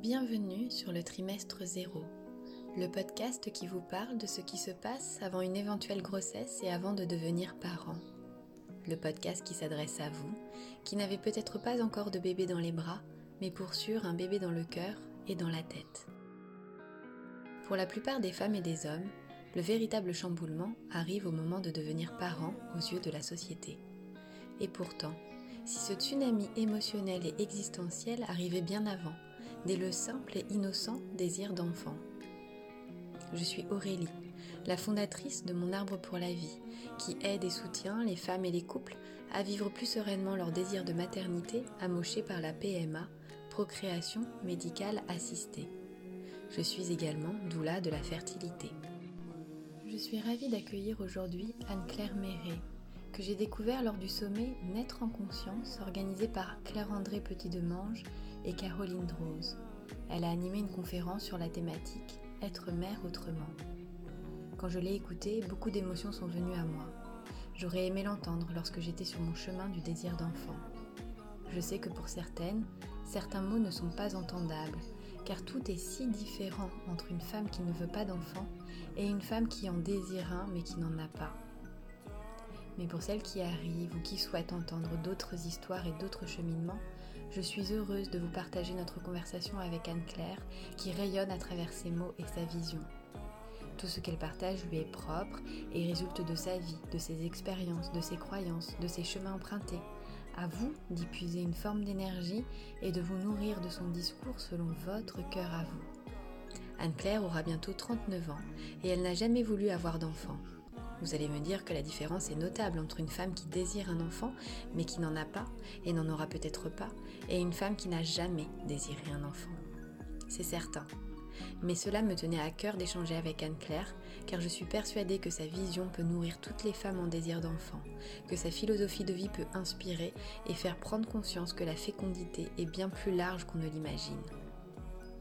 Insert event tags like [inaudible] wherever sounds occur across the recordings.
Bienvenue sur le trimestre zéro, le podcast qui vous parle de ce qui se passe avant une éventuelle grossesse et avant de devenir parent. Le podcast qui s'adresse à vous, qui n'avez peut-être pas encore de bébé dans les bras, mais pour sûr un bébé dans le cœur et dans la tête. Pour la plupart des femmes et des hommes, le véritable chamboulement arrive au moment de devenir parent aux yeux de la société. Et pourtant, si ce tsunami émotionnel et existentiel arrivait bien avant, dès le simple et innocent désir d'enfant. Je suis Aurélie, la fondatrice de Mon Arbre pour la Vie, qui aide et soutient les femmes et les couples à vivre plus sereinement leur désir de maternité amoché par la PMA, procréation médicale assistée. Je suis également doula de la fertilité. Je suis ravie d'accueillir aujourd'hui Anne-Claire Méré, que j'ai découvert lors du sommet Naître en conscience organisé par Claire-André Petit-Demange et Caroline Drose. Elle a animé une conférence sur la thématique Être mère autrement. Quand je l'ai écoutée, beaucoup d'émotions sont venues à moi. J'aurais aimé l'entendre lorsque j'étais sur mon chemin du désir d'enfant. Je sais que pour certaines, certains mots ne sont pas entendables, car tout est si différent entre une femme qui ne veut pas d'enfant et une femme qui en désire un mais qui n'en a pas. Mais pour celles qui arrivent ou qui souhaitent entendre d'autres histoires et d'autres cheminements, je suis heureuse de vous partager notre conversation avec Anne-Claire qui rayonne à travers ses mots et sa vision. Tout ce qu'elle partage lui est propre et résulte de sa vie, de ses expériences, de ses croyances, de ses chemins empruntés. À vous d'y puiser une forme d'énergie et de vous nourrir de son discours selon votre cœur à vous. Anne-Claire aura bientôt 39 ans et elle n'a jamais voulu avoir d'enfant. Vous allez me dire que la différence est notable entre une femme qui désire un enfant mais qui n'en a pas et n'en aura peut-être pas, et une femme qui n'a jamais désiré un enfant. C'est certain. Mais cela me tenait à cœur d'échanger avec Anne-Claire, car je suis persuadée que sa vision peut nourrir toutes les femmes en désir d'enfant, que sa philosophie de vie peut inspirer et faire prendre conscience que la fécondité est bien plus large qu'on ne l'imagine.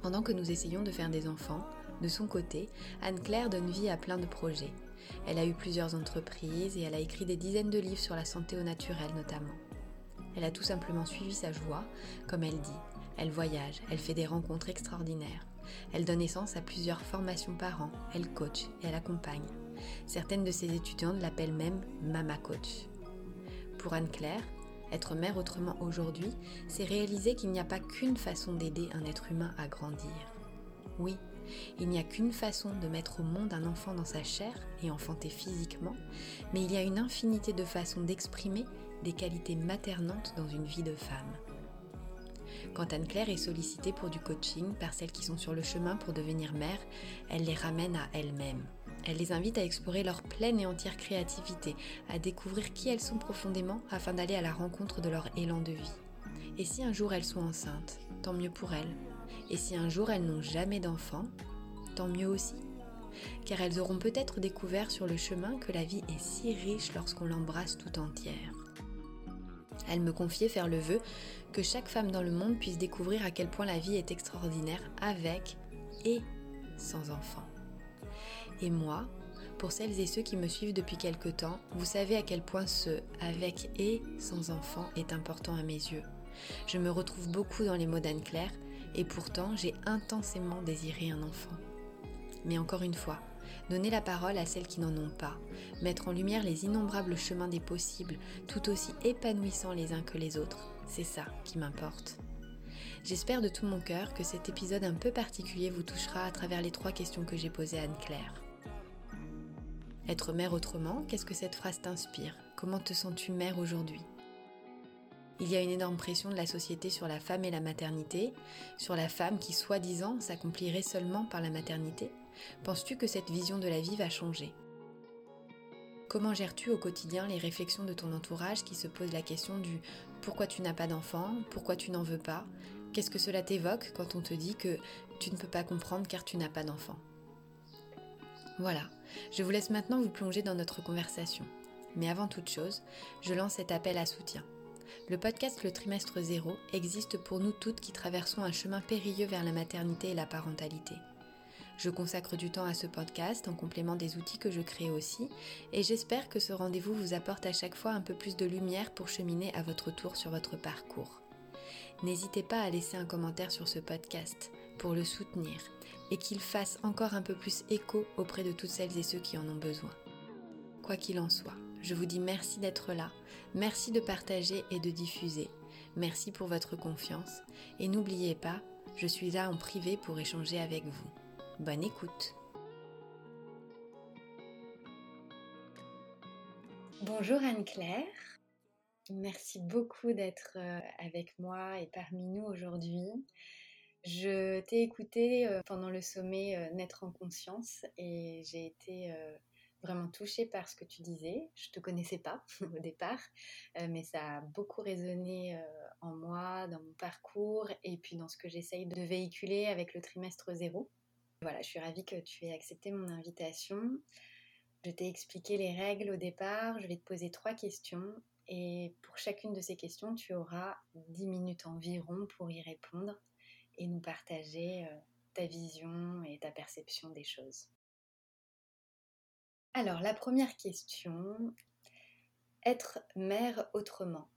Pendant que nous essayons de faire des enfants, de son côté, Anne-Claire donne vie à plein de projets. Elle a eu plusieurs entreprises et elle a écrit des dizaines de livres sur la santé au naturel notamment. Elle a tout simplement suivi sa joie, comme elle dit. Elle voyage, elle fait des rencontres extraordinaires. Elle donne naissance à plusieurs formations par an, elle coach et elle accompagne. Certaines de ses étudiantes l'appellent même Mama Coach. Pour Anne-Claire, être mère autrement aujourd'hui, c'est réaliser qu'il n'y a pas qu'une façon d'aider un être humain à grandir. Oui, il n'y a qu'une façon de mettre au monde un enfant dans sa chair et enfanter physiquement, mais il y a une infinité de façons d'exprimer des qualités maternantes dans une vie de femme. Quand Anne-Claire est sollicitée pour du coaching par celles qui sont sur le chemin pour devenir mère, elle les ramène à elles-mêmes. Elle les invite à explorer leur pleine et entière créativité, à découvrir qui elles sont profondément afin d'aller à la rencontre de leur élan de vie. Et si un jour elles sont enceintes, tant mieux pour elles. Et si un jour elles n'ont jamais d'enfant, tant mieux aussi. Car elles auront peut-être découvert sur le chemin que la vie est si riche lorsqu'on l'embrasse tout entière. Elle me confiait faire le vœu que chaque femme dans le monde puisse découvrir à quel point la vie est extraordinaire avec et sans enfant. Et moi, pour celles et ceux qui me suivent depuis quelque temps, vous savez à quel point ce avec et sans enfant est important à mes yeux. Je me retrouve beaucoup dans les mots d'Anne-Claire et pourtant j'ai intensément désiré un enfant. Mais encore une fois, donner la parole à celles qui n'en ont pas, mettre en lumière les innombrables chemins des possibles, tout aussi épanouissants les uns que les autres, c'est ça qui m'importe. J'espère de tout mon cœur que cet épisode un peu particulier vous touchera à travers les trois questions que j'ai posées à Anne-Claire. Être mère autrement, qu'est-ce que cette phrase t'inspire? Comment te sens-tu mère aujourd'hui? Il y a une énorme pression de la société sur la femme et la maternité, sur la femme qui soi-disant s'accomplirait seulement par la maternité. Penses-tu que cette vision de la vie va changer? Comment gères-tu au quotidien les réflexions de ton entourage qui se posent la question du pourquoi tu n'as pas d'enfant, pourquoi tu n'en veux pas? Qu'est-ce que cela t'évoque quand on te dit que tu ne peux pas comprendre car tu n'as pas d'enfant? Voilà, je vous laisse maintenant vous plonger dans notre conversation. Mais avant toute chose, je lance cet appel à soutien. Le podcast Le Trimestre Zéro existe pour nous toutes qui traversons un chemin périlleux vers la maternité et la parentalité. Je consacre du temps à ce podcast en complément des outils que je crée aussi et j'espère que ce rendez-vous vous apporte à chaque fois un peu plus de lumière pour cheminer à votre tour sur votre parcours. N'hésitez pas à laisser un commentaire sur ce podcast. pour le soutenir et qu'il fasse encore un peu plus écho auprès de toutes celles et ceux qui en ont besoin. Quoi qu'il en soit, je vous dis merci d'être là, merci de partager et de diffuser, merci pour votre confiance. Et n'oubliez pas, je suis là en privé pour échanger avec vous. Bonne écoute. Bonjour Anne-Claire, merci beaucoup d'être euh, avec moi et parmi nous aujourd'hui. Je t'ai écouté euh, pendant le sommet euh, Naître en conscience et j'ai été vraiment touchée par ce que tu disais. Je ne te connaissais pas [laughs] au départ, mais ça a beaucoup résonné en moi, dans mon parcours et puis dans ce que j'essaye de véhiculer avec le trimestre zéro. Voilà, je suis ravie que tu aies accepté mon invitation. Je t'ai expliqué les règles au départ. Je vais te poser trois questions et pour chacune de ces questions, tu auras 10 minutes environ pour y répondre et nous partager ta vision et ta perception des choses. Alors, la première question, être mère autrement.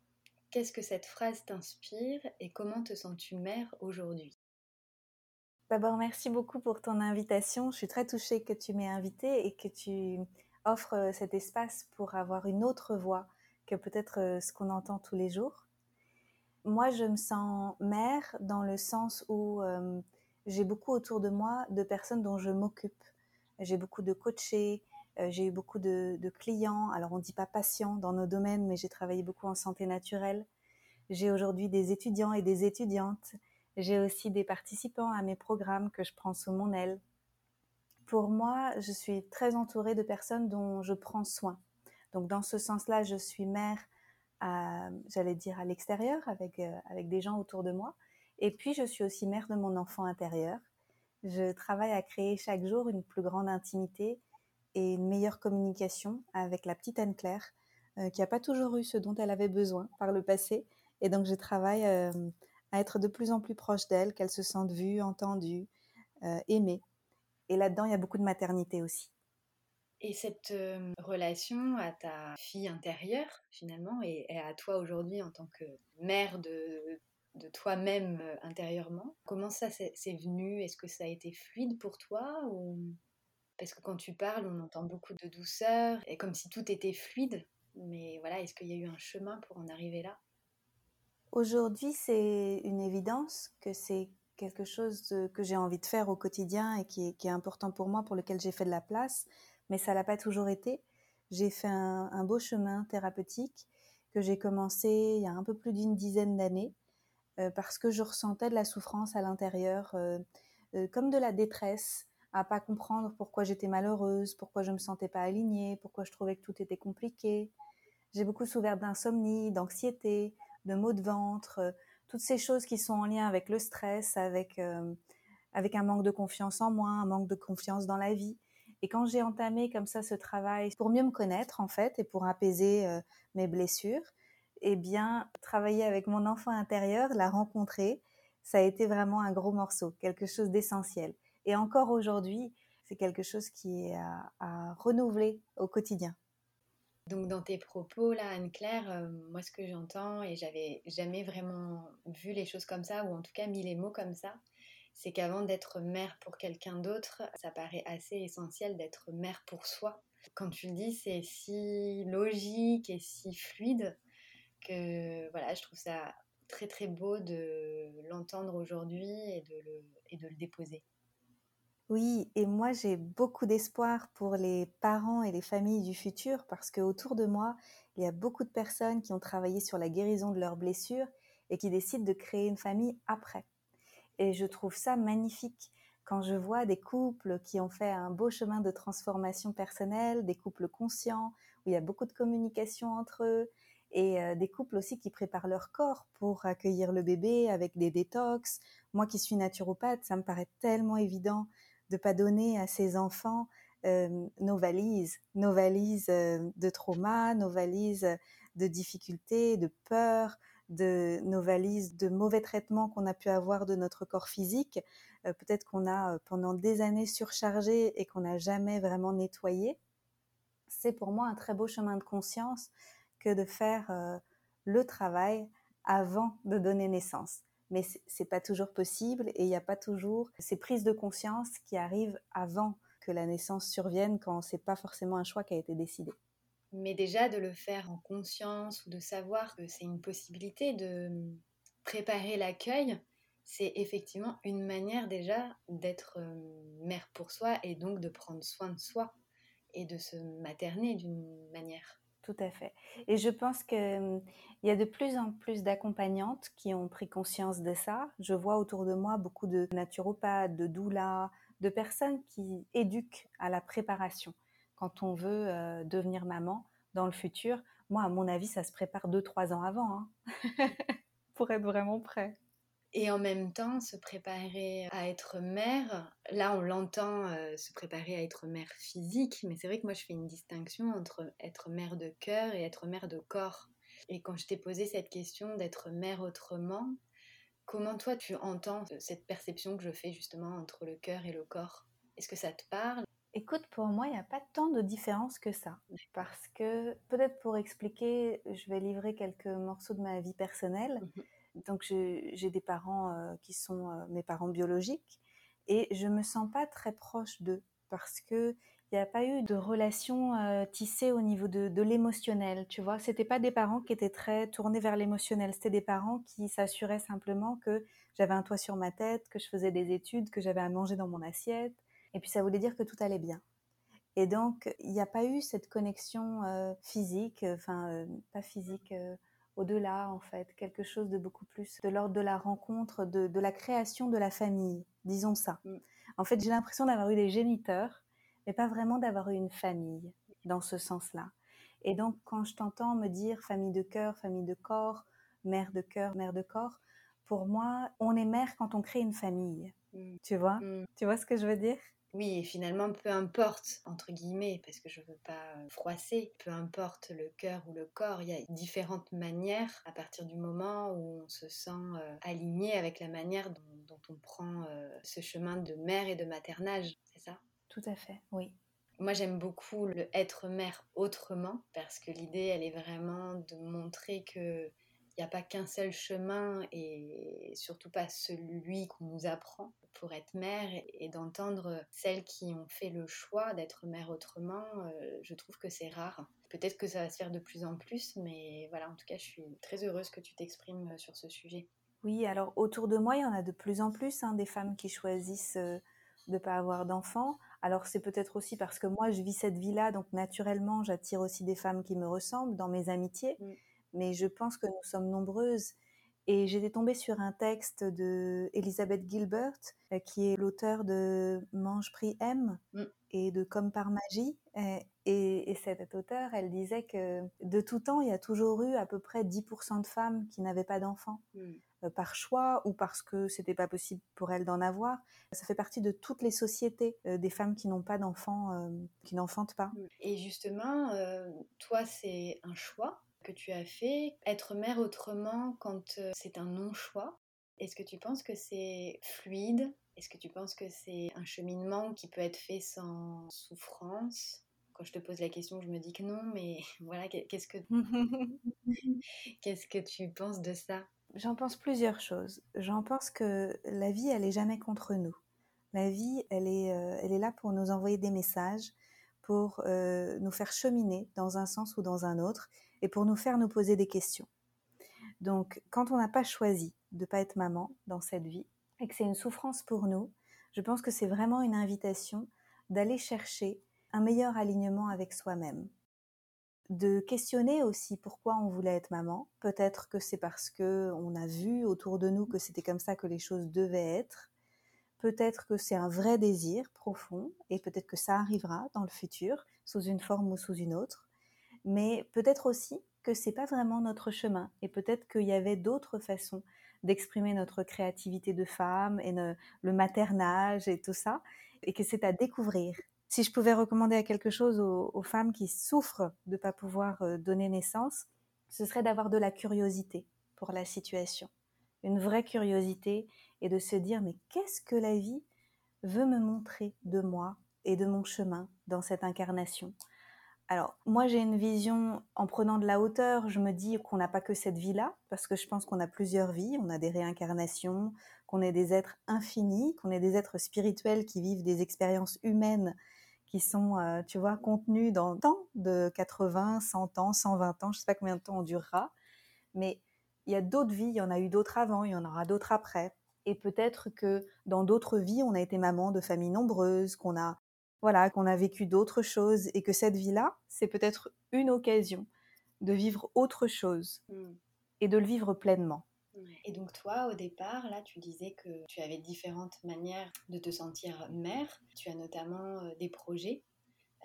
Qu'est-ce que cette phrase t'inspire et comment te sens-tu mère aujourd'hui? D'abord, merci beaucoup pour ton invitation. Je suis très touchée que tu m'aies invitée et que tu offres euh, cet espace pour avoir une autre voix que peut-être euh, ce qu'on entend tous les jours. Moi, je me sens mère dans le sens où euh, j'ai beaucoup autour de moi de personnes dont je m'occupe. J'ai beaucoup de coachés, euh, j'ai eu beaucoup de, clients. Alors, on ne dit pas patients dans nos domaines, mais j'ai travaillé beaucoup en santé naturelle. J'ai aujourd'hui des étudiants et des étudiantes. J'ai aussi des participants à mes programmes que je prends sous mon aile. Pour moi, je suis très entourée de personnes dont je prends soin. Donc, dans ce sens-là, je suis mère, j'allais dire, à l'extérieur, avec, euh, avec des gens autour de moi. Et puis, je suis aussi mère de mon enfant intérieur. Je travaille à créer chaque jour une plus grande intimité et une meilleure communication avec la petite Anne-Claire, euh, qui n'a pas toujours eu ce dont elle avait besoin par le passé. Et donc, je travaille euh, à être de plus en plus proche d'elle, qu'elle se sente vue, entendue, euh, aimée. Et là-dedans, il y a beaucoup de maternité aussi. Et cette relation à ta fille intérieure, finalement, et, à toi aujourd'hui en tant que mère de, toi-même intérieurement, comment ça s'est venu? Est-ce que ça a été fluide pour toi ou... Parce que quand tu parles, on entend beaucoup de douceur et comme si tout était fluide. Mais voilà, est-ce qu'il y a eu un chemin pour en arriver là? Aujourd'hui, c'est une évidence que c'est quelque chose que j'ai envie de faire au quotidien et qui est, important pour moi, pour lequel j'ai fait de la place, mais ça l'a pas toujours été. J'ai fait un, beau chemin thérapeutique que j'ai commencé il y a un peu plus d'une dizaine d'années euh, parce que je ressentais de la souffrance à l'intérieur, euh, euh, comme de la détresse, à pas comprendre pourquoi j'étais malheureuse, pourquoi je me sentais pas alignée, pourquoi je trouvais que tout était compliqué. J'ai beaucoup souffert d'insomnie, d'anxiété, de maux de ventre, euh, toutes ces choses qui sont en lien avec le stress, avec euh, avec un manque de confiance en moi, un manque de confiance dans la vie. Et quand j'ai entamé comme ça ce travail pour mieux me connaître en fait et pour apaiser euh, mes blessures, eh bien travailler avec mon enfant intérieur, la rencontrer, ça a été vraiment un gros morceau, quelque chose d'essentiel. Et encore aujourd'hui, c'est quelque chose qui est à, renouveler au quotidien. Donc dans tes propos là, Anne-Claire, euh, moi ce que j'entends et j'avais jamais vraiment vu les choses comme ça ou en tout cas mis les mots comme ça, c'est qu'avant d'être mère pour quelqu'un d'autre, ça paraît assez essentiel d'être mère pour soi. Quand tu le dis, c'est si logique et si fluide que voilà, je trouve ça très très beau de l'entendre aujourd'hui et le, et de le déposer. Oui, et moi j'ai beaucoup d'espoir pour les parents et les familles du futur parce que autour de moi, il y a beaucoup de personnes qui ont travaillé sur la guérison de leurs blessures et qui décident de créer une famille après. Et je trouve ça magnifique quand je vois des couples qui ont fait un beau chemin de transformation personnelle, des couples conscients où il y a beaucoup de communication entre eux et euh, des couples aussi qui préparent leur corps pour accueillir le bébé avec des détox. Moi qui suis naturopathe, ça me paraît tellement évident de pas donner à ses enfants nos valises, nos valises de trauma, nos valises de difficultés, de peur, de nos valises de mauvais traitements qu'on a pu avoir de notre corps physique. Peut-être qu'on a pendant des années surchargé et qu'on n'a jamais vraiment nettoyé. C'est pour moi un très beau chemin de conscience que de faire le travail avant de donner naissance. Mais c'est pas toujours possible et il n'y a pas toujours ces prises de conscience qui arrivent avant que la naissance survienne quand c'est pas forcément un choix qui a été décidé. Mais déjà de le faire en conscience ou de savoir que c'est une possibilité de préparer l'accueil, c'est effectivement une manière déjà d'être euh, mère pour soi et donc de prendre soin de soi et de se materner d'une manière. Tout à fait. Et je pense qu'il hum, y a de plus en plus d'accompagnantes qui ont pris conscience de ça. Je vois autour de moi beaucoup de naturopathes, de doulas, de personnes qui éduquent à la préparation quand on veut euh, devenir maman dans le futur. Moi, à mon avis, ça se prépare deux, trois ans avant hein, [laughs] pour être vraiment prêt. Et en même temps, se préparer à être mère, là on l'entend euh, se préparer à être mère physique, mais c'est vrai que moi je fais une distinction entre être mère de cœur et être mère de corps. Et quand je t'ai posé cette question d'être mère autrement, comment toi tu entends cette perception que je fais justement entre le cœur et le corps? Est-ce que ça te parle? Écoute, pour moi, il n'y a pas tant de différence que ça. Parce que, peut-être pour expliquer, je vais livrer quelques morceaux de ma vie personnelle. Mmh donc j'ai des parents euh, qui sont euh, mes parents biologiques et je me sens pas très proche d'eux parce que il n'y a pas eu de relation euh, tissée au niveau de, de l'émotionnel, tu vois. C'était pas des parents qui étaient très tournés vers l'émotionnel, c'était des parents qui s'assuraient simplement que j'avais un toit sur ma tête, que je faisais des études, que j'avais à manger dans mon assiette, et puis ça voulait dire que tout allait bien. Et donc il n'y a pas eu cette connexion physique, enfin pas physique au-delà, en fait, quelque chose de beaucoup plus de l'ordre de la rencontre, de, la création de la famille, disons ça. Mm. En fait, j'ai l'impression d'avoir eu des géniteurs, mais pas vraiment d'avoir eu une famille dans ce sens-là. Et donc, quand je t'entends me dire famille de cœur, famille de corps, mère de cœur, mère de corps, pour moi, on est mère quand on crée une famille. Mm. Tu vois? Mm. Tu vois ce que je veux dire? Oui, et finalement, peu importe, entre guillemets, parce que je ne veux pas euh, froisser, peu importe le cœur ou le corps, il y a différentes manières à partir du moment où on se sent euh, aligné avec la manière dont, on prend euh, ce chemin de mère et de maternage, c'est ça? Tout à fait, oui. Moi, j'aime beaucoup le être mère autrement, parce que l'idée, elle est vraiment de montrer que il n'y a pas qu'un seul chemin et surtout pas celui qu'on nous apprend pour être mère et d'entendre celles qui ont fait le choix d'être mère autrement, euh, je trouve que c'est rare. Peut-être que ça va se faire de plus en plus, mais voilà, en tout cas, je suis très heureuse que tu t'exprimes euh, sur ce sujet. Oui, alors autour de moi, il y en a de plus en plus hein, des femmes qui choisissent euh, de ne pas avoir d'enfants. Alors c'est peut-être aussi parce que moi, je vis cette vie-là, donc naturellement, j'attire aussi des femmes qui me ressemblent dans mes amitiés. Mm mais je pense que nous sommes nombreuses. Et j'étais tombée sur un texte de Elizabeth Gilbert, euh, qui est l'auteur de Mange, Prix, M mm. et de Comme par magie. Et, et, cette auteure, elle disait que de tout temps, il y a toujours eu à peu près 10% de femmes qui n'avaient pas d'enfants. Mm. Euh, par choix ou parce que c'était pas possible pour elles d'en avoir. Ça fait partie de toutes les sociétés euh, des femmes qui n'ont pas d'enfants, qui n'enfantent pas. Et justement, toi, c'est un choix que tu as fait, être mère autrement quand euh, c'est un non-choix? Est-ce que tu penses que c'est fluide? Est-ce que tu penses que c'est un cheminement qui peut être fait sans souffrance? Quand je te pose la question, je me dis que non, mais [laughs] voilà, qu'est-ce que [laughs] qu'est-ce que tu penses de ça? J'en pense plusieurs choses. J'en pense que la vie, elle est jamais contre nous. La vie, elle est, euh, elle est là pour nous envoyer des messages, pour euh, nous faire cheminer dans un sens ou dans un autre et pour nous faire nous poser des questions. Donc, quand on n'a pas choisi de ne pas être maman dans cette vie et que c'est une souffrance pour nous, je pense que c'est vraiment une invitation d'aller chercher un meilleur alignement avec soi-même. De questionner aussi pourquoi on voulait être maman. Peut-être que c'est parce que on a vu autour de nous que c'était comme ça que les choses devaient être. Peut-être que c'est un vrai désir profond et peut-être que ça arrivera dans le futur sous une forme ou sous une autre mais peut-être aussi que c'est pas vraiment notre chemin et peut-être qu'il y avait d'autres façons d'exprimer notre créativité de femme et le maternage et tout ça et que c'est à découvrir. Si je pouvais recommander à quelque chose aux, femmes qui souffrent de ne pas pouvoir euh, donner naissance, ce serait d'avoir de la curiosité pour la situation, une vraie curiosité et de se dire mais qu'est-ce que la vie veut me montrer de moi et de mon chemin dans cette incarnation? Alors, moi, j'ai une vision, en prenant de la hauteur, je me dis qu'on n'a pas que cette vie-là, parce que je pense qu'on a plusieurs vies, on a des réincarnations, qu'on est des êtres infinis, qu'on est des êtres spirituels qui vivent des expériences humaines qui sont, euh, tu vois, contenues dans le temps de 80, 100 ans, 120 ans, je ne sais pas combien de temps on durera, mais il y a d'autres vies, il y en a eu d'autres avant, il y en aura d'autres après. Et peut-être que dans d'autres vies, on a été maman de familles nombreuses, qu'on a, voilà, qu'on a vécu d'autres choses, et que cette vie-là, c'est peut-être une occasion de vivre autre chose mmh. et de le vivre pleinement. Et donc toi, au départ, là, tu disais que tu avais différentes manières de te sentir mère. Tu as notamment euh, des projets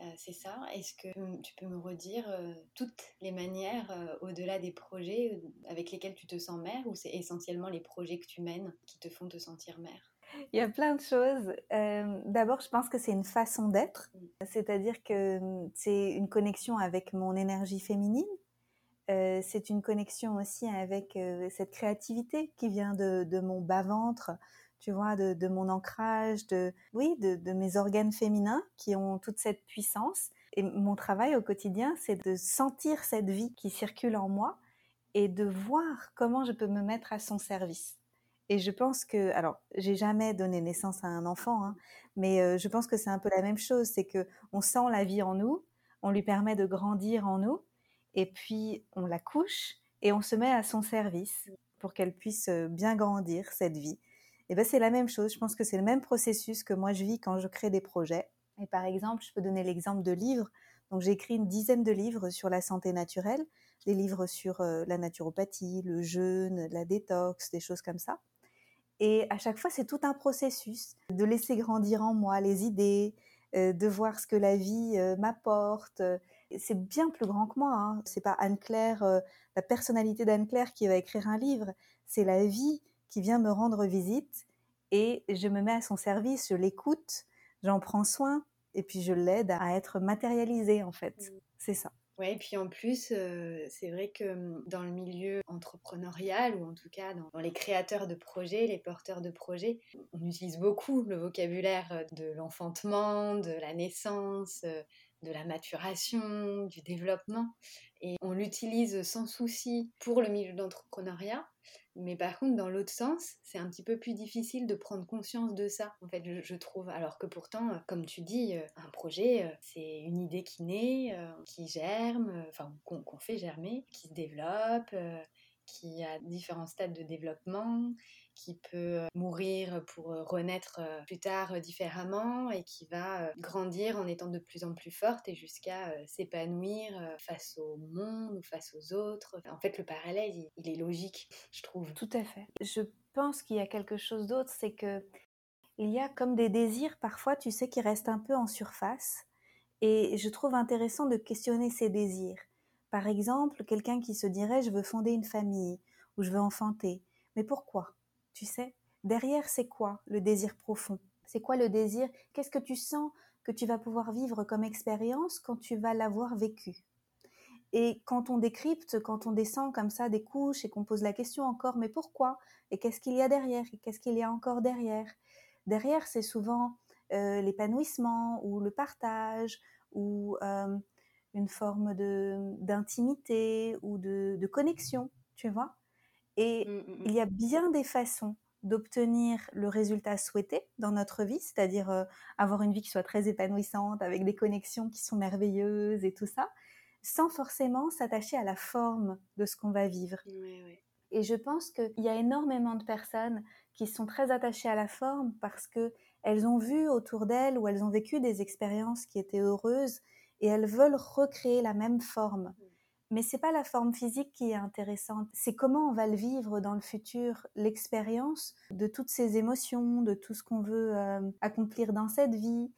euh, c'est ça? Est-ce que tu peux me redire euh, toutes les manières, au-delà des projets avec lesquels tu te sens mère, ou c'est essentiellement les projets que tu mènes qui te font te sentir mère? Il y a plein de choses. D'abord, je pense que c'est une façon d'être, c'est-à-dire que mm, c'est une connexion avec mon énergie féminine. c'est une connexion aussi avec cette créativité qui vient de mon bas-ventre, tu vois, de, mon ancrage, de, oui, de, mes organes féminins qui ont toute cette puissance. Et mon travail au quotidien, c'est de sentir cette vie qui circule en moi et de voir comment je peux me mettre à son service. Et je pense que, alors, j'ai jamais donné naissance à un enfant, hein, mais euh, je pense que c'est un peu la même chose, c'est que on sent la vie en nous, on lui permet de grandir en nous, et puis on la couche et on se met à son service pour qu'elle puisse bien grandir cette vie. Et ben c'est la même chose. Je pense que c'est le même processus que moi je vis quand je crée des projets. Et par exemple, je peux donner l'exemple de livres. Donc j'ai écrit une dizaine de livres sur la santé naturelle, des livres sur la naturopathie, le jeûne, la détox, des choses comme ça. Et à chaque fois, c'est tout un processus de laisser grandir en moi les idées, euh, de voir ce que la vie euh, m'apporte. C'est bien plus grand que moi. Hein. C'est pas Anne Claire, la personnalité d'Anne Claire qui va écrire un livre. C'est la vie qui vient me rendre visite et je me mets à son service, je l'écoute, j'en prends soin et puis je l'aide à être matérialisée en fait. Mmh. C'est ça. Ouais, et puis en plus, euh, c'est vrai que mmh, dans le milieu entrepreneurial, ou en tout cas dans, les créateurs de projets, les porteurs de projets, on utilise beaucoup le vocabulaire de l'enfantement, de la naissance, euh, de la maturation, du développement. Et on l'utilise sans souci pour le milieu de l'entrepreneuriat, mais par contre, dans l'autre sens, c'est un petit peu plus difficile de prendre conscience de ça, en fait, je, trouve. Alors que pourtant, euh, comme tu dis, euh, un projet, euh, c'est une idée qui naît, qui germe, enfin, qu'on fait germer, qui se développe, qui a différents stades de développement, qui peut euh, mourir pour euh, renaître euh, plus tard différemment et qui va grandir en étant de plus en plus forte et jusqu'à s'épanouir face au monde ou face aux autres. En fait, le parallèle, il est logique, je trouve. Tout à fait. Je pense qu'il y a quelque chose d'autre, c'est que il y a comme des désirs parfois, tu sais, qui restent un peu en surface. Et je trouve intéressant de questionner ces désirs. Par exemple, quelqu'un qui se dirait je veux fonder une famille ou je veux enfanter. Mais pourquoi? Tu sais, derrière, c'est quoi le désir profond? C'est quoi le désir? Qu'est-ce que tu sens que tu vas pouvoir vivre comme expérience quand tu vas l'avoir vécu? Et quand on décrypte, quand on descend comme ça des couches et qu'on pose la question encore, mais pourquoi? Et qu'est-ce qu'il y a derrière? Et qu'est-ce qu'il y a encore derrière? Derrière, c'est souvent euh, l'épanouissement ou le partage ou euh, une forme d'intimité ou de, de connexion, tu vois. Et mmh, mmh, il y a bien des façons d'obtenir le résultat souhaité dans notre vie, c'est-à-dire euh, avoir une vie qui soit très épanouissante, avec des connexions qui sont merveilleuses et tout ça, sans forcément s'attacher à la forme de ce qu'on va vivre. Et je pense qu'il y a énormément de personnes qui sont très attachées à la forme parce que elles ont vu autour d'elles ou elles ont vécu des expériences qui étaient heureuses et elles veulent recréer la même forme. Mmh. Mais c'est pas la forme physique qui est intéressante, c'est comment on va le vivre dans le futur, l'expérience de toutes ces émotions, de tout ce qu'on veut euh, accomplir dans cette vie.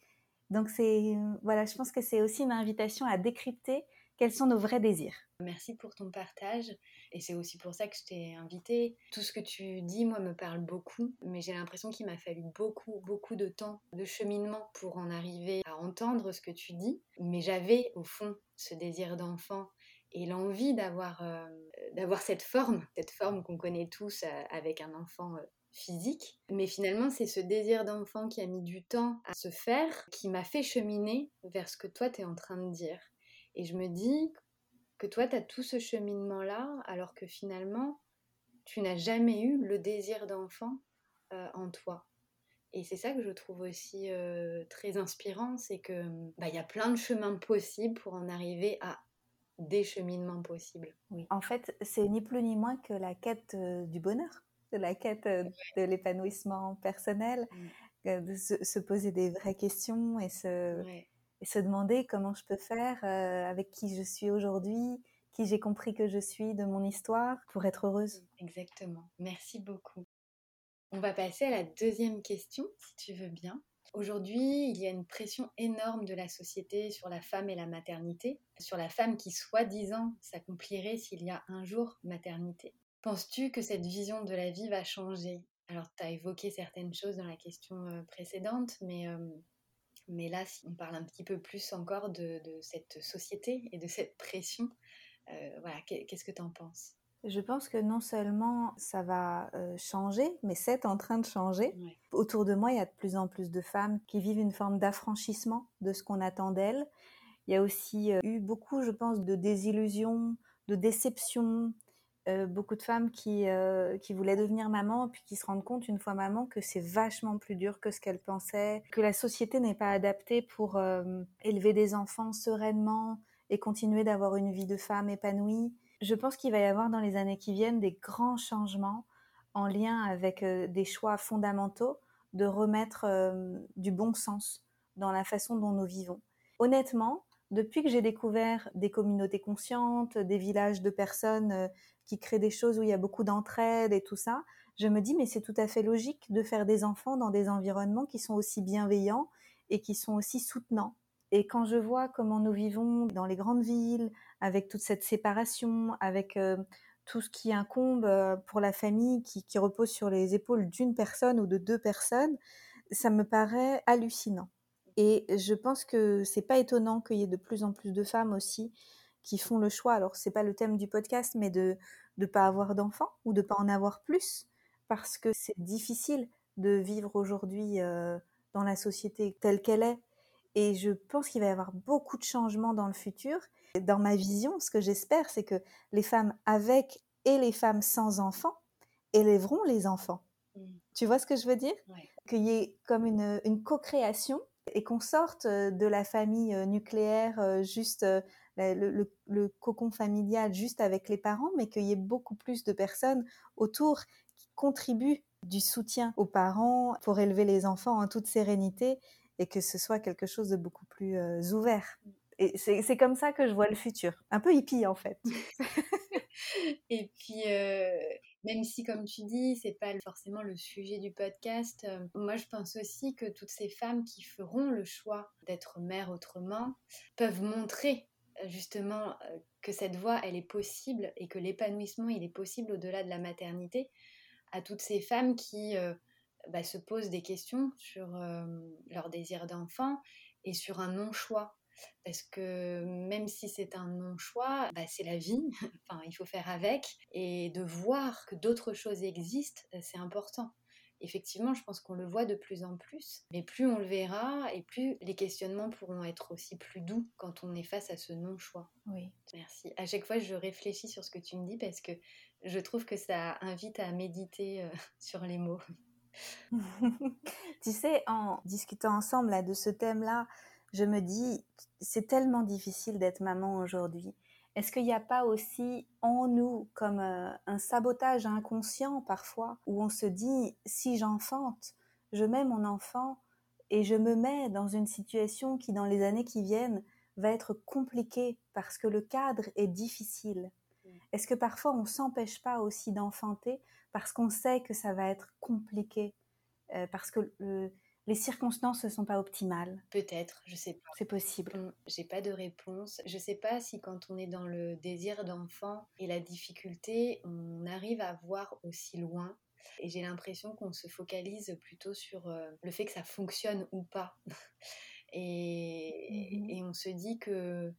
Donc c'est voilà, je pense que c'est aussi une invitation à décrypter quels sont nos vrais désirs? Merci pour ton partage et c'est aussi pour ça que je t'ai invité. Tout ce que tu dis, moi, me parle beaucoup, mais j'ai l'impression qu'il m'a fallu beaucoup, beaucoup de temps de cheminement pour en arriver à entendre ce que tu dis. Mais j'avais au fond ce désir d'enfant et l'envie d'avoir euh, cette forme, cette forme qu'on connaît tous euh, avec un enfant euh, physique. Mais finalement, c'est ce désir d'enfant qui a mis du temps à se faire qui m'a fait cheminer vers ce que toi, tu es en train de dire. Et je me dis que toi, tu as tout ce cheminement-là, alors que finalement, tu n'as jamais eu le désir d'enfant euh, en toi. Et c'est ça que je trouve aussi euh, très inspirant, c'est que bah, il y a plein de chemins possibles pour en arriver à des cheminements possibles. Oui. En fait, c'est ni plus ni moins que la quête euh, du bonheur, de la quête de l'épanouissement personnel, de se, poser des vraies questions et se, et se demander comment je peux faire, avec qui je suis aujourd'hui, qui j'ai compris que je suis de mon histoire pour être heureuse. Exactement. Merci beaucoup. On va passer à la deuxième question, si tu veux bien. Aujourd'hui, il y a une pression énorme de la société sur la femme et la maternité, sur la femme qui, soi-disant, s'accomplirait s'il y a un jour maternité. Penses-tu que cette vision de la vie va changer? Alors, tu as évoqué certaines choses dans la question euh, précédente, mais, euh, mais là, si on parle un petit peu plus encore de, de cette société et de cette pression, euh, voilà, qu'est-ce que tu en penses? Je pense que non seulement ça va euh, changer, mais c'est en train de changer. Autour de moi, il y a de plus en plus de femmes qui vivent une forme d'affranchissement de ce qu'on attend d'elles. Il y a aussi euh, eu beaucoup, je pense, de désillusions, de déceptions, beaucoup de femmes qui, qui voulaient devenir maman, puis qui se rendent compte une fois maman que c'est vachement plus dur que ce qu'elles pensaient, que la société n'est pas adaptée pour élever des enfants sereinement, et continuer d'avoir une vie de femme épanouie. Je pense qu'il va y avoir dans les années qui viennent des grands changements en lien avec euh, des choix fondamentaux de remettre euh, du bon sens dans la façon dont nous vivons. Honnêtement, depuis que j'ai découvert des communautés conscientes, des villages de personnes euh, qui créent des choses où il y a beaucoup d'entraide et tout ça, je me dis mais c'est tout à fait logique de faire des enfants dans des environnements qui sont aussi bienveillants et qui sont aussi soutenants. Et quand je vois comment nous vivons dans les grandes villes, avec toute cette séparation, avec euh, tout ce qui incombe euh, pour la famille, qui, repose sur les épaules d'une personne ou de deux personnes, ça me paraît hallucinant. Et je pense que c'est pas étonnant qu'il y ait de plus en plus de femmes aussi qui font le choix. Alors c'est pas le thème du podcast, mais de ne pas avoir d'enfants ou de pas en avoir plus, parce que c'est difficile de vivre aujourd'hui euh, dans la société telle qu'elle est et je pense qu'il va y avoir beaucoup de changements dans le futur. Dans ma vision, ce que j'espère, c'est que les femmes avec et les femmes sans enfants élèveront les enfants. Mmh. Tu vois ce que je veux dire? Qu'il y ait comme une, une co-création et qu'on sorte euh, de la famille euh, nucléaire, euh, juste le, cocon familial, juste avec les parents, mais qu'il y ait beaucoup plus de personnes autour qui contribuent du soutien aux parents pour élever les enfants en toute sérénité et que ce soit quelque chose de beaucoup plus ouvert. Et c'est comme ça que je vois le futur. Un peu hippie, en fait. [laughs] et puis, même si, comme tu dis, c'est pas forcément le sujet du podcast, euh, moi, je pense aussi que toutes ces femmes qui feront le choix d'être mère autrement peuvent montrer justement que cette voie, elle est possible et que l'épanouissement, il est possible au-delà de la maternité à toutes ces femmes qui bah, se posent des questions sur leur désir d'enfant et sur un non-choix. Parce que même si c'est un non-choix, bah, c'est la vie, [laughs] enfin, il faut faire avec. Et de voir que d'autres choses existent, c'est important. Effectivement, je pense qu'on le voit de plus en plus, mais plus on le verra et plus les questionnements pourront être aussi plus doux quand on est face à ce non-choix. Oui. Merci. À chaque fois, je réfléchis sur ce que tu me dis parce que je trouve que ça invite à méditer [laughs] sur les mots. [laughs] tu sais, en discutant ensemble là, de ce thème-là, je me dis, c'est tellement difficile d'être maman aujourd'hui. Est-ce qu'il n'y a pas aussi en nous comme euh, un sabotage inconscient parfois, où on se dit, si j'enfante, je mets mon enfant et je me mets dans une situation qui, dans les années qui viennent, va être compliquée parce que le cadre est difficile. Mm. Est-ce que parfois on s'empêche pas aussi d'enfanter parce qu'on sait que ça va être compliqué, euh, parce que les circonstances ne sont pas optimales. Peut-être, je sais pas. C'est possible. Hum, j'ai pas de réponse. Je sais pas si quand on est dans le désir d'enfant et la difficulté, on arrive à voir aussi loin. Et j'ai l'impression qu'on se focalise plutôt sur euh, le fait que ça fonctionne ou pas. [laughs] et, mmh et, on se dit que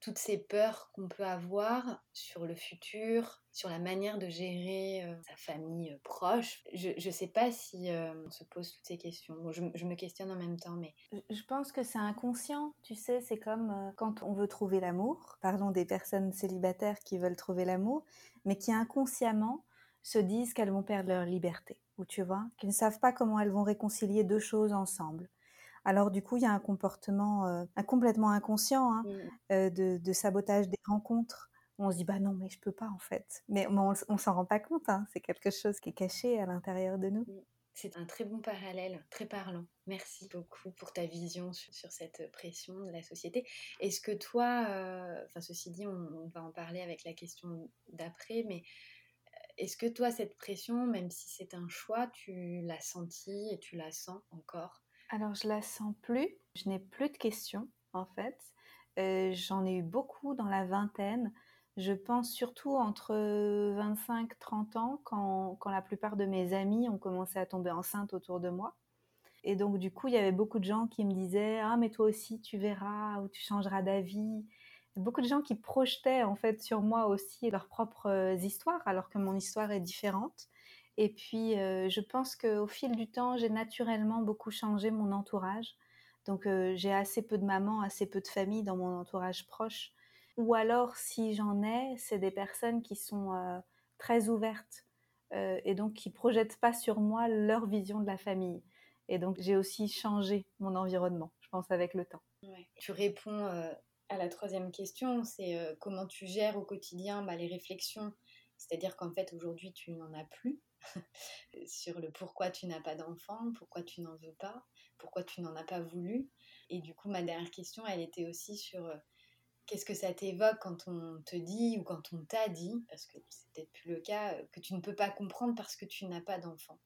toutes ces peurs qu'on peut avoir sur le futur, sur la manière de gérer euh, sa famille euh, proche. Je ne sais pas si on se pose toutes ces questions. je, me questionne en même temps, mais... Je pense que c'est inconscient, tu sais, c'est comme quand on veut trouver l'amour, parlons des personnes célibataires qui veulent trouver l'amour, mais qui inconsciemment se disent qu'elles vont perdre leur liberté, ou tu vois, qu'ils ne savent pas comment elles vont réconcilier deux choses ensemble. Alors du coup, il y a un comportement euh, complètement inconscient hein, mmh. euh, de, sabotage des rencontres. On se dit bah non, mais je peux pas en fait. Mais on, on s'en rend pas compte. Hein. C'est quelque chose qui est caché à l'intérieur de nous. Mmh. C'est un très bon parallèle, très parlant. Merci beaucoup pour ta vision sur, cette pression de la société. Est-ce que toi, euh, enfin ceci dit, on, va en parler avec la question d'après, mais est-ce que toi, cette pression, même si c'est un choix, tu l'as senti et tu la sens encore? Alors, je la sens plus. Je n'ai plus de questions, en fait. Euh, j'en ai eu beaucoup dans la vingtaine. Je pense surtout entre 25-30 ans, quand, quand, la plupart de mes amis ont commencé à tomber enceintes autour de moi. Et donc, du coup, il y avait beaucoup de gens qui me disaient Ah, mais toi aussi, tu verras ou tu changeras d'avis. Beaucoup de gens qui projetaient en fait sur moi aussi leurs propres histoires, alors que mon histoire est différente. Et puis, euh, je pense qu'au fil du temps, j'ai naturellement beaucoup changé mon entourage. Donc, euh, j'ai assez peu de mamans, assez peu de familles dans mon entourage proche. Ou alors, si j'en ai, c'est des personnes qui sont euh, très ouvertes et donc qui projettent pas sur moi leur vision de la famille. Et donc, j'ai aussi changé mon environnement, je pense, avec le temps. Tu réponds à la troisième question, c'est comment tu gères au quotidien bah, les réflexions. C'est-à-dire qu'en fait, aujourd'hui, tu n'en as plus [laughs] sur le pourquoi tu n'as pas d'enfant, pourquoi tu n'en veux pas, pourquoi tu n'en as pas voulu. Et du coup, ma dernière question, elle était aussi sur euh, qu'est-ce que ça t'évoque quand on te dit ou quand on t'a dit, parce que c'est peut-être plus le cas, euh, que tu ne peux pas comprendre parce que tu n'as pas d'enfant.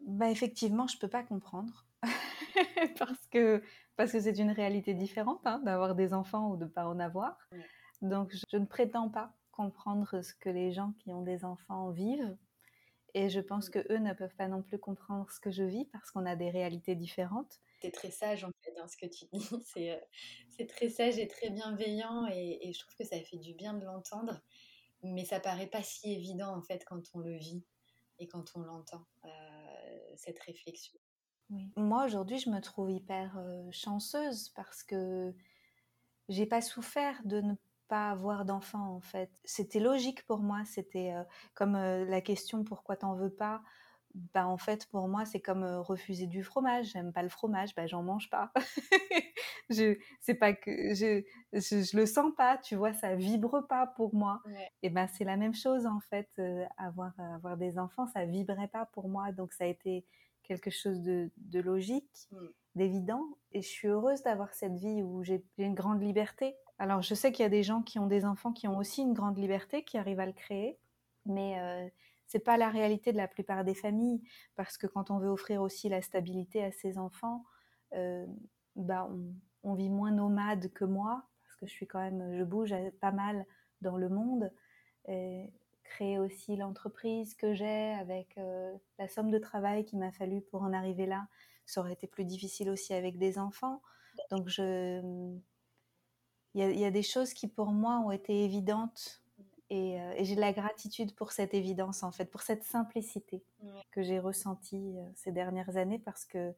Bah effectivement, je peux pas comprendre [laughs] parce que parce que c'est une réalité différente hein, d'avoir des enfants ou de pas en avoir. Donc je ne prétends pas comprendre ce que les gens qui ont des enfants vivent et je pense mmh. que eux ne peuvent pas non plus comprendre ce que je vis parce qu'on a des réalités différentes. C'est très sage en fait dans ce que tu dis. [laughs] C'est, euh, c'est très sage et très bienveillant et, je trouve que ça fait du bien de l'entendre. Mais ça paraît pas si évident en fait quand on le vit et quand on l'entend, euh, cette réflexion. Oui. Moi aujourd'hui je me trouve hyper euh, chanceuse parce que j'ai pas souffert de ne pas avoir d'enfant en fait. C'était logique pour moi, c'était euh, comme euh, la question pourquoi t'en veux pas? Bah en fait pour moi c'est comme euh, refuser du fromage. J'aime pas le fromage, bah j'en mange pas. [laughs] je c'est pas que je, je, le sens pas, tu vois, ça vibre pas pour moi. Et ben c'est la même chose en fait. avoir avoir des enfants, ça vibrait pas pour moi, donc ça a été quelque chose de, de logique, mmh. d'évident. Et je suis heureuse d'avoir cette vie où j'ai une grande liberté alors, je sais qu'il y a des gens qui ont des enfants qui ont aussi une grande liberté, qui arrivent à le créer, mais euh, c'est pas la réalité de la plupart des familles, parce que quand on veut offrir aussi la stabilité à ses enfants, euh, bah, on, vit moins nomade que moi, parce que je suis quand même, je bouge pas mal dans le monde. Créer aussi l'entreprise que j'ai avec euh, la somme de travail qu'il m'a fallu pour en arriver là, ça aurait été plus difficile aussi avec des enfants. Donc je il y, a des choses qui pour moi ont été évidentes euh, et, j'ai de la gratitude pour cette évidence en fait, pour cette simplicité que j'ai ressentie euh, ces dernières années parce que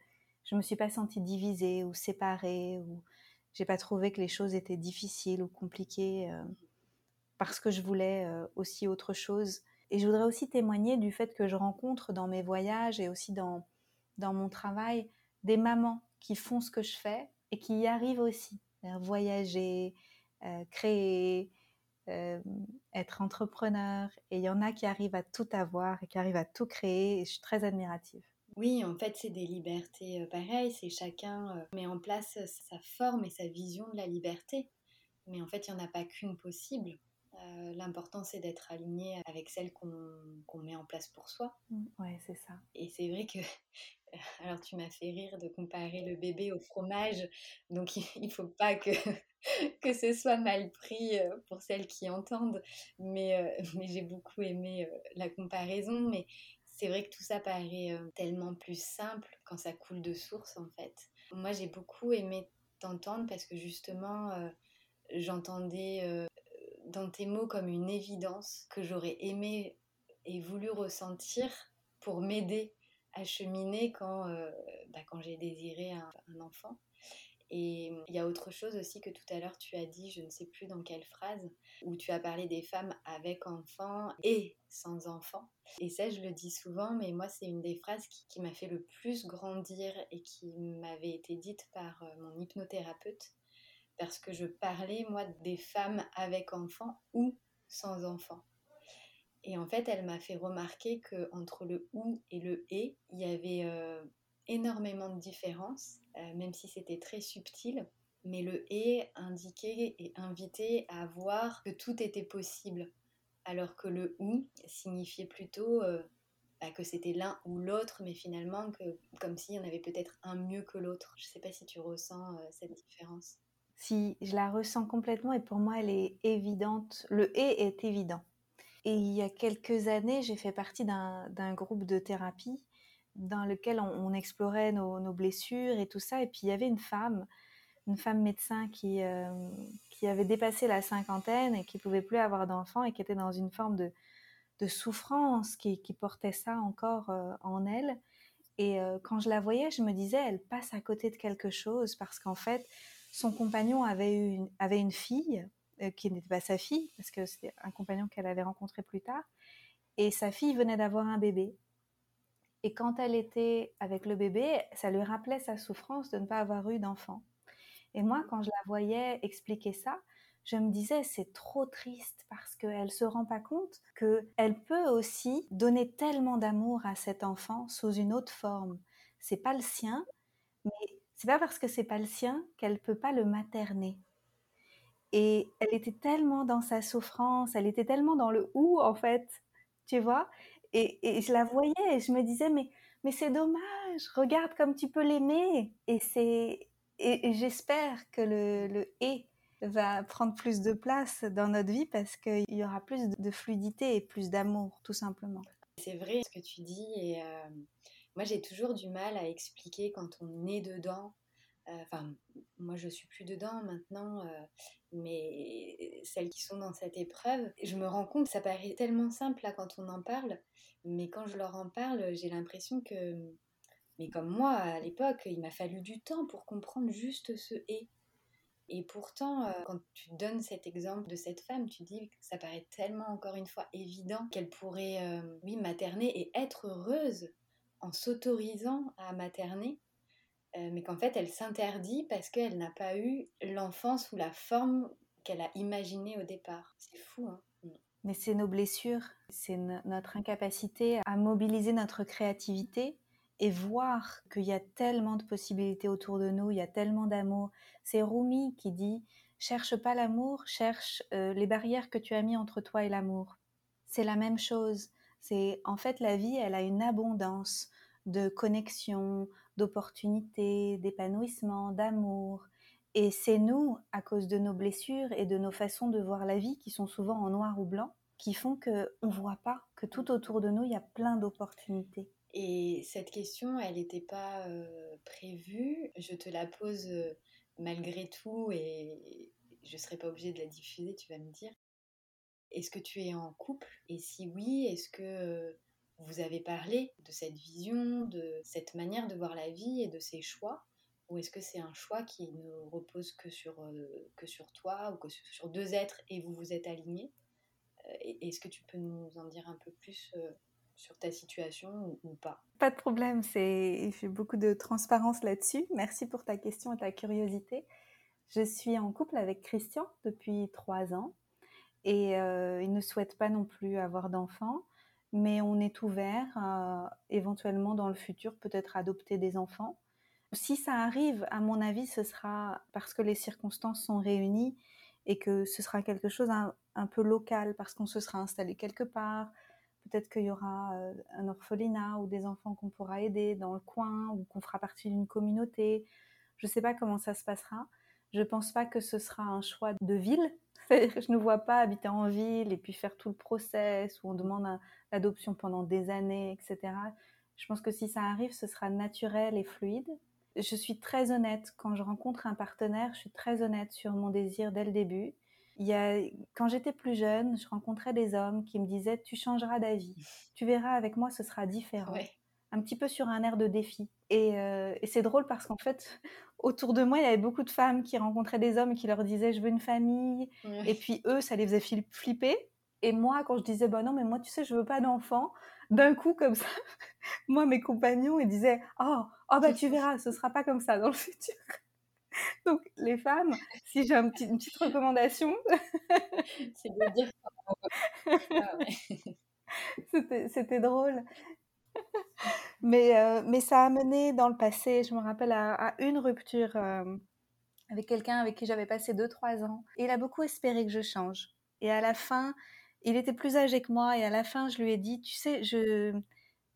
je me suis pas sentie divisée ou séparée ou j'ai pas trouvé que les choses étaient difficiles ou compliquées euh, parce que je voulais aussi autre chose. Et je voudrais aussi témoigner du fait que je rencontre dans mes voyages et aussi dans, dans mon travail des mamans qui font ce que je fais et qui y arrivent aussi voyager, euh, créer, euh, être entrepreneur. Et il y en a qui arrivent à tout avoir et qui arrivent à tout créer. Et je suis très admirative. Oui, en fait, c'est des libertés euh, pareilles. C'est chacun met en place sa forme et sa vision de la liberté. Mais en fait, il n'y en a pas qu'une possible. L'important, c'est d'être aligné avec celle qu'on met en place pour soi. Mmh, ouais, c'est ça. Et c'est vrai que alors tu m'as fait rire de comparer le bébé au fromage, donc [laughs] il ne faut pas que, que ce soit mal pris euh, pour celles qui entendent, mais, euh, [laughs] mais j'ai beaucoup aimé euh, la comparaison, mais c'est vrai que tout ça paraît tellement plus simple quand ça coule de source en fait. Moi j'ai beaucoup aimé t'entendre parce que justement j'entendais dans tes mots comme une évidence que j'aurais aimé et voulu ressentir pour m'aider à cheminer quand, bah, quand j'ai désiré un, enfant. Et il y a autre chose aussi que tout à l'heure tu as dit, je ne sais plus dans quelle phrase, où tu as parlé des femmes avec enfants et sans enfants. Et ça, je le dis souvent, mais moi, c'est une des phrases qui, qui m'a fait le plus grandir et qui m'avait été dite par mon hypnothérapeute parce que je parlais, moi, des femmes avec enfants ou sans enfants. Et en fait, elle m'a fait remarquer que entre le ou et le et, il y avait euh, énormément de différences, euh, même si c'était très subtil. Mais le et indiquait et invitait à voir que tout était possible, alors que le ou signifiait plutôt euh, bah, que c'était l'un ou l'autre, mais finalement que, comme s'il y en avait peut-être un mieux que l'autre. Je ne sais pas si tu ressens cette différence. Si je la ressens complètement et pour moi elle est évidente, le et est évident. Et il y a quelques années, j'ai fait partie d'un groupe de thérapie dans lequel on, explorait nos, blessures et tout ça. Et puis il y avait une femme, une femme médecin qui, euh, qui avait dépassé la cinquantaine et qui pouvait plus avoir d'enfants et qui était dans une forme de, de souffrance, qui, qui, portait ça encore euh, en elle. Et euh, quand je la voyais, je me disais, elle passe à côté de quelque chose parce qu'en fait, son compagnon avait une, avait une fille qui n'était pas sa fille, parce que c'était un compagnon qu'elle avait rencontré plus tard, et sa fille venait d'avoir un bébé. Et quand elle était avec le bébé, ça lui rappelait sa souffrance de ne pas avoir eu d'enfant. Et moi, quand je la voyais expliquer ça, je me disais c'est trop triste parce qu'elle se rend pas compte qu'elle peut aussi donner tellement d'amour à cet enfant sous une autre forme. C'est pas le sien, mais c'est pas parce que c'est pas le sien qu'elle peut pas le materner. Et elle était tellement dans sa souffrance, elle était tellement dans le ou en fait, tu vois? Et, je la voyais et je me disais mais mais c'est dommage, regarde comme tu peux l'aimer. Et c'est et, j'espère que le, le et va prendre plus de place dans notre vie parce qu'il y aura plus de fluidité et plus d'amour, tout simplement. C'est vrai ce que tu dis et euh, moi, j'ai toujours du mal à expliquer quand on est dedans. Euh, enfin, moi, je suis plus dedans maintenant, euh, mais celles qui sont dans cette épreuve, je me rends compte, ça paraît tellement simple là quand on en parle, mais quand je leur en parle, j'ai l'impression que, mais comme moi à l'époque, il m'a fallu du temps pour comprendre juste ce et. Et pourtant, euh, quand tu donnes cet exemple de cette femme, tu dis que ça paraît tellement, encore une fois, évident qu'elle pourrait, oui, materner et être heureuse en s'autorisant à materner, euh, mais qu'en fait elle s'interdit parce qu'elle n'a pas eu l'enfant sous la forme qu'elle a imaginée au départ. C'est fou, hein. Mais c'est nos blessures, c'est notre incapacité à mobiliser notre créativité et voir qu'il y a tellement de possibilités autour de nous, il y a tellement d'amour. C'est Rumi qui dit cherche pas l'amour, cherche euh, les barrières que tu as mis entre toi et l'amour. C'est la même chose. C'est en fait la vie, elle a une abondance de connexion, d'opportunités, d'épanouissement, d'amour. Et c'est nous, à cause de nos blessures et de nos façons de voir la vie, qui sont souvent en noir ou blanc, qui font que on voit pas que tout autour de nous il y a plein d'opportunités. Et cette question, elle n'était pas euh, prévue. Je te la pose euh, malgré tout et je ne serai pas obligée de la diffuser, tu vas me dire. Est-ce que tu es en couple? Et si oui, est-ce que euh, vous avez parlé de cette vision, de cette manière de voir la vie et de ses choix Ou est-ce que c'est un choix qui ne repose que sur, euh, que sur toi ou que sur deux êtres et vous vous êtes alignés? Euh, Est-ce que tu peux nous en dire un peu plus sur ta situation ou, pas? Pas de problème, c'est j'ai beaucoup de transparence là-dessus. Merci pour ta question et ta curiosité. Je suis en couple avec Christian depuis trois ans et euh, il ne souhaite pas non plus avoir d'enfants, mais on est ouvert éventuellement dans le futur peut-être adopter des enfants. Si ça arrive, à mon avis, ce sera parce que les circonstances sont réunies et que ce sera quelque chose un, un peu local parce qu'on se sera installé quelque part. Peut-être qu'il y aura euh, un orphelinat ou des enfants qu'on pourra aider dans le coin ou qu'on fera partie d'une communauté. Je ne sais pas comment ça se passera. Je ne pense pas que ce sera un choix de ville [laughs] je ne vois pas habiter en ville et puis faire tout le process où on demande l'adoption pendant des années, etc. Je pense que si ça arrive, ce sera naturel et fluide. Je suis très honnête. Quand je rencontre un partenaire, je suis très honnête sur mon désir dès le début. Il y a, quand j'étais plus jeune, je rencontrais des hommes qui me disaient Tu changeras d'avis. Tu verras, avec moi, ce sera différent. Un petit peu sur un air de défi. Et, euh, et c'est drôle parce qu'en fait, autour de moi, il y avait beaucoup de femmes qui rencontraient des hommes et qui leur disaient Je veux une famille. Et puis eux, ça les faisait flipper. Et moi, quand je disais Bah non, mais moi, tu sais, je veux pas d'enfant, d'un coup, comme ça, [laughs] moi, mes compagnons, ils disaient Oh, oh bah tu verras, ce sera pas comme ça dans le futur. [laughs] Donc, les femmes, si j'ai un petit, une petite recommandation, [laughs] c'est de dire ah C'était drôle. Mais, euh, mais ça a mené dans le passé, je me rappelle, à, une rupture euh, avec quelqu'un avec qui j'avais passé 2-3 ans. Et il a beaucoup espéré que je change. Et à la fin, il était plus âgé que moi. Et à la fin, je lui ai dit, tu sais, je,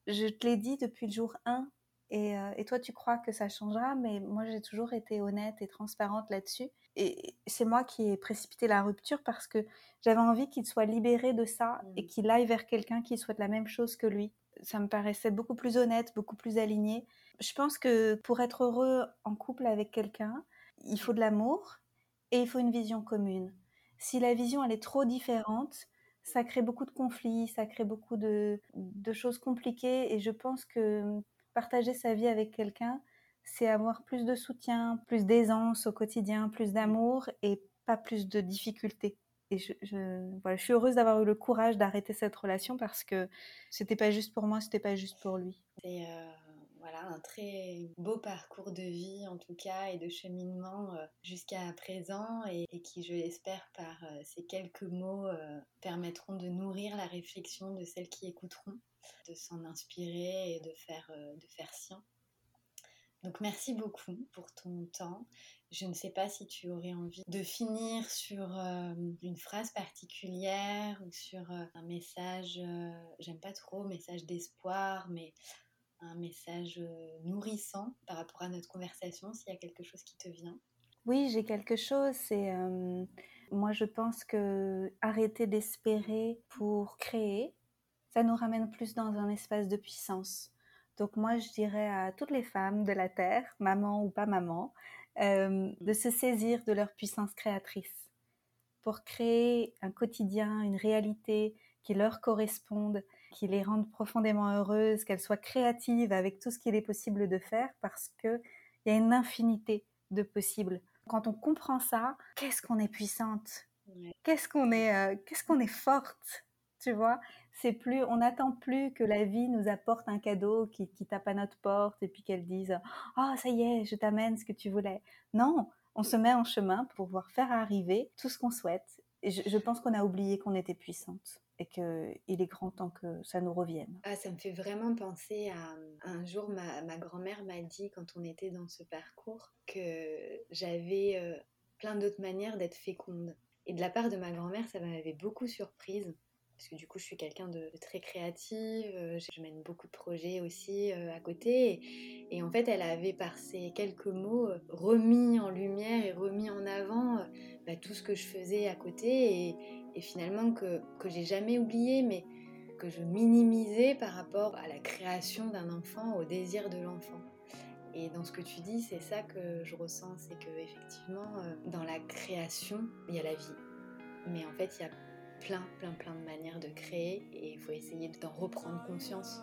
je te l'ai dit depuis le jour 1 euh, et, toi, tu crois que ça changera, mais moi, j'ai toujours été honnête et transparente là-dessus. Et c'est moi qui ai précipité la rupture parce que j'avais envie qu'il soit libéré de ça et mmh. qu'il aille vers quelqu'un qui souhaite la même chose que lui. Ça me paraissait beaucoup plus honnête, beaucoup plus aligné. Je pense que pour être heureux en couple avec quelqu'un, il faut de l'amour et il faut une vision commune. Si la vision, elle est trop différente, ça crée beaucoup de conflits, ça crée beaucoup de, de choses compliquées et je pense que partager sa vie avec quelqu'un, c'est avoir plus de soutien, plus d'aisance au quotidien, plus d'amour et pas plus de difficultés. Et je, je, suis heureuse d'avoir eu le courage d'arrêter cette relation parce que c'était pas juste pour moi, c'était pas juste pour lui. C'est euh, voilà un très beau parcours de vie en tout cas et de cheminement euh, jusqu'à présent et, qui, je l'espère, par euh, ces quelques mots permettront de nourrir la réflexion de celles qui écouteront de s'en inspirer et de faire, de faire sien. Donc merci beaucoup pour ton temps. Je ne sais pas si tu aurais envie de finir sur euh, une phrase particulière ou sur euh, un message, j'aime pas trop, message d'espoir, mais un message nourrissant par rapport à notre conversation, s'il y a quelque chose qui te vient. Oui, j'ai quelque chose. C'est moi, je pense que arrêter d'espérer pour créer, ça nous ramène plus dans un espace de puissance. Donc moi, je dirais à toutes les femmes de la Terre, maman ou pas maman, euh, de se saisir de leur puissance créatrice pour créer un quotidien, une réalité qui leur corresponde, qui les rende profondément heureuses, qu'elles soient créatives avec tout ce qu'il est possible de faire parce qu'il y a une infinité de possibles. Quand on comprend ça, qu'est-ce qu'on est puissante, qu'est-ce qu'on est, euh, qu'est-ce qu'on est forte, tu vois c'est plus, on n'attend plus que la vie nous apporte un cadeau qui, tape à notre porte et puis qu'elle dise Ah, ça y est, je t'amène ce que tu voulais. Non, on se met en chemin pour pouvoir faire arriver tout ce qu'on souhaite. Et je, pense qu'on a oublié qu'on était puissante et qu'il est grand temps que ça nous revienne. Ah, ça me fait vraiment penser à un jour, ma, grand-mère m'a dit, quand on était dans ce parcours, que j'avais euh, plein d'autres manières d'être féconde. Et de la part de ma grand-mère, ça m'avait beaucoup surprise parce que du coup je suis quelqu'un de très créative, euh, je mène beaucoup de projets aussi euh, à côté. Et, en fait, elle avait par ces quelques mots euh, remis en lumière et remis en avant bah, tout ce que je faisais à côté et, finalement que, que j'ai jamais oublié, mais que je minimisais par rapport à la création d'un enfant, au désir de l'enfant. Et dans ce que tu dis, c'est ça que je ressens, c'est que effectivement, dans la création, il y a la vie. Mais en fait, il y a plein, plein, plein de manières de créer et il faut essayer d'en reprendre conscience.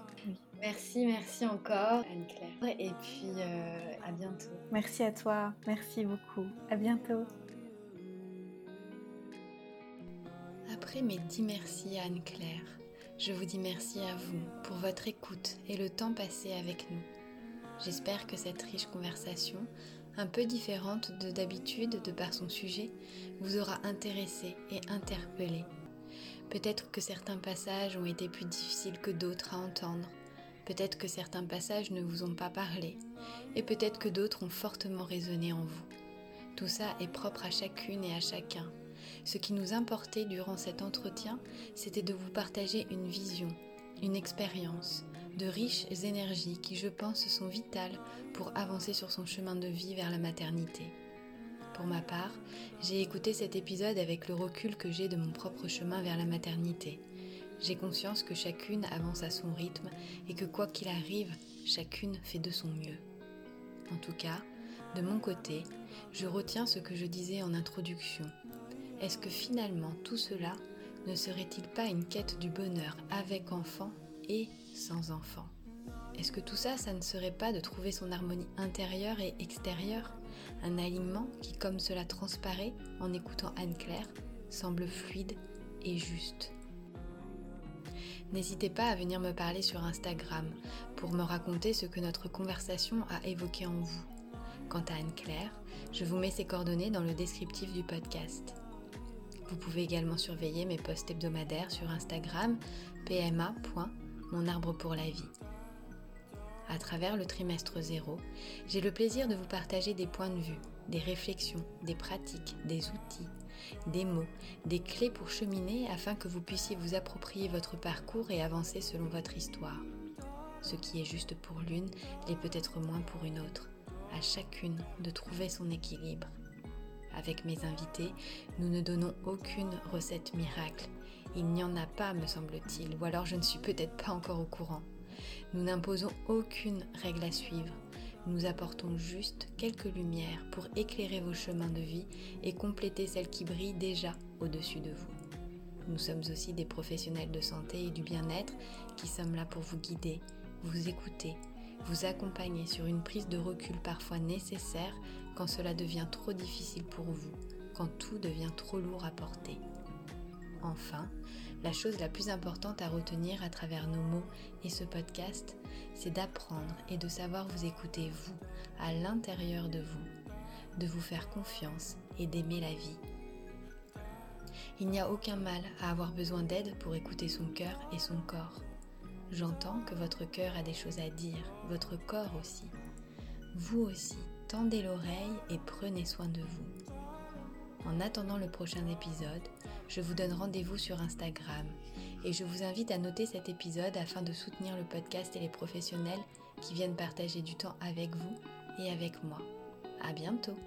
Merci, merci encore Anne-Claire. Et puis euh, à bientôt. Merci à toi, merci beaucoup. À bientôt. Après mes dix merci à Anne-Claire, je vous dis merci à vous pour votre écoute et le temps passé avec nous. J'espère que cette riche conversation, un peu différente de d'habitude de par son sujet, vous aura intéressé et interpellé Peut-être que certains passages ont été plus difficiles que d'autres à entendre. Peut-être que certains passages ne vous ont pas parlé. Et peut-être que d'autres ont fortement résonné en vous. Tout ça est propre à chacune et à chacun. Ce qui nous importait durant cet entretien, c'était de vous partager une vision, une expérience, de riches énergies qui, je pense, sont vitales pour avancer sur son chemin de vie vers la maternité. Pour ma part, j'ai écouté cet épisode avec le recul que j'ai de mon propre chemin vers la maternité. J'ai conscience que chacune avance à son rythme et que quoi qu'il arrive, chacune fait de son mieux. En tout cas, de mon côté, je retiens ce que je disais en introduction. Est-ce que finalement tout cela ne serait-il pas une quête du bonheur avec enfant et sans enfant? Est-ce que tout ça, ça ne serait pas de trouver son harmonie intérieure et extérieure? Un alignement qui, comme cela transparaît en écoutant Anne-Claire, semble fluide et juste. N'hésitez pas à venir me parler sur Instagram pour me raconter ce que notre conversation a évoqué en vous. Quant à Anne-Claire, je vous mets ses coordonnées dans le descriptif du podcast. Vous pouvez également surveiller mes posts hebdomadaires sur Instagram pma.monarbre pour la vie. À travers le trimestre zéro, j'ai le plaisir de vous partager des points de vue, des réflexions, des pratiques, des outils, des mots, des clés pour cheminer afin que vous puissiez vous approprier votre parcours et avancer selon votre histoire. Ce qui est juste pour l'une l'est peut-être moins pour une autre. À chacune de trouver son équilibre. Avec mes invités, nous ne donnons aucune recette miracle. Il n'y en a pas, me semble-t-il, ou alors je ne suis peut-être pas encore au courant. Nous n'imposons aucune règle à suivre. Nous apportons juste quelques lumières pour éclairer vos chemins de vie et compléter celles qui brillent déjà au-dessus de vous. Nous sommes aussi des professionnels de santé et du bien-être qui sommes là pour vous guider, vous écouter, vous accompagner sur une prise de recul parfois nécessaire quand cela devient trop difficile pour vous, quand tout devient trop lourd à porter. Enfin, la chose la plus importante à retenir à travers nos mots et ce podcast, c'est d'apprendre et de savoir vous écouter vous, à l'intérieur de vous, de vous faire confiance et d'aimer la vie. Il n'y a aucun mal à avoir besoin d'aide pour écouter son cœur et son corps. J'entends que votre cœur a des choses à dire, votre corps aussi. Vous aussi, tendez l'oreille et prenez soin de vous. En attendant le prochain épisode, je vous donne rendez-vous sur Instagram et je vous invite à noter cet épisode afin de soutenir le podcast et les professionnels qui viennent partager du temps avec vous et avec moi. À bientôt!